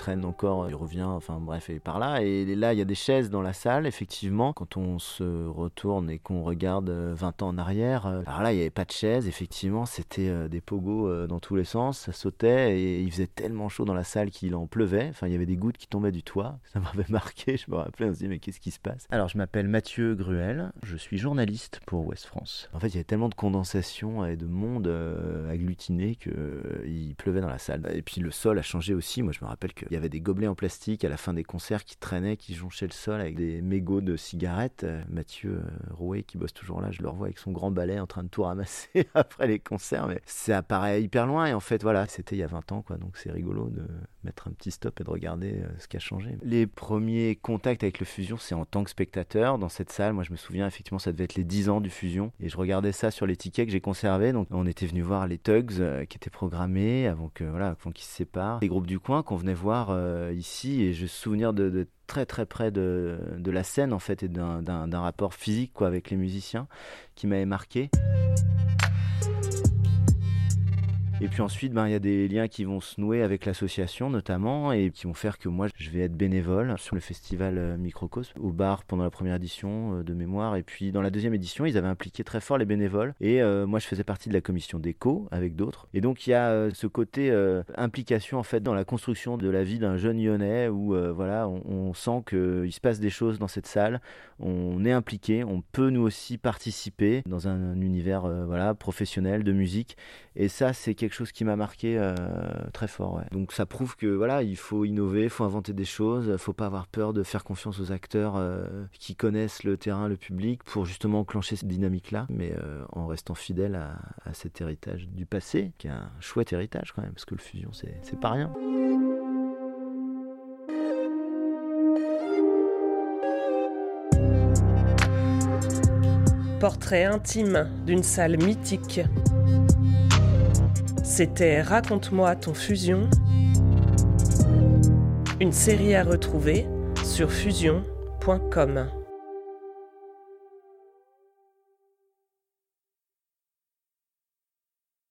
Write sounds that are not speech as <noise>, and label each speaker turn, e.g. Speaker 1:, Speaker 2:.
Speaker 1: Traîne encore, il revient, enfin bref, et par là. Et là, il y a des chaises dans la salle, effectivement. Quand on se retourne et qu'on regarde 20 euh, ans en arrière, euh, alors là, il n'y avait pas de chaises, effectivement, c'était euh, des pogos dans tous les sens, ça sautait et il faisait tellement chaud dans la salle qu'il en pleuvait. Enfin, il y avait des gouttes qui tombaient du toit. <laughs> Ça m'avait marqué, je me rappelais, on se dit, mais qu'est-ce qui se passe? Alors, je m'appelle Mathieu Gruel, je suis journaliste pour Ouest France. En fait, il y avait tellement de condensation et de monde agglutiné qu'il pleuvait dans la salle. Et puis, le sol a changé aussi. Moi, je me rappelle que il y avait des gobelets en plastique à la fin des concerts qui traînaient, qui jonchaient le sol avec des mégots de cigarettes. Euh, Mathieu euh, Rouet, qui bosse toujours là, je le revois avec son grand balai en train de tout ramasser <laughs> après les concerts. Mais ça paraît hyper loin. Et en fait, voilà, c'était il y a 20 ans, quoi. Donc c'est rigolo de mettre un petit stop et de regarder euh, ce qui a changé. Les premiers contacts avec le Fusion, c'est en tant que spectateur dans cette salle. Moi, je me souviens, effectivement, ça devait être les 10 ans du Fusion. Et je regardais ça sur les tickets que j'ai conservés. Donc, on était venu voir les Tugs qui étaient programmés avant que, voilà, avant qu'ils se séparent. Les groupes du coin qu'on venait voir euh, ici et je me souviens de, très très près de, de, la scène en fait et d'un rapport physique quoi, avec les musiciens qui m'avait marqué. Et puis ensuite, ben, il y a des liens qui vont se nouer avec l'association notamment et qui vont faire que moi, je vais être bénévole sur le festival euh, Microcosme au bar pendant la première édition euh, de mémoire. Et puis dans la deuxième édition, ils avaient impliqué très fort les bénévoles. Et euh, moi, je faisais partie de la commission d'éco avec d'autres. Et donc, il y a ce côté implication en fait dans la construction de la vie d'un jeune lyonnais où voilà, on, on sent qu'il se passe des choses dans cette salle. On est impliqué, on peut nous aussi participer dans un, univers voilà, professionnel de musique. Et ça, c'est quelque chose qui m'a marqué euh, très fort. Donc ça prouve que voilà, il faut innover, il faut inventer des choses, faut pas avoir peur de faire confiance aux acteurs euh, qui connaissent le terrain, le public, pour justement enclencher cette dynamique-là, mais euh, en restant fidèle à, à, cet héritage du passé, qui est un chouette héritage quand même, parce que le fusion, c'est pas rien.
Speaker 2: Portrait intime d'une salle mythique c'était Raconte-moi ton fusion, une série à retrouver sur fusion.com.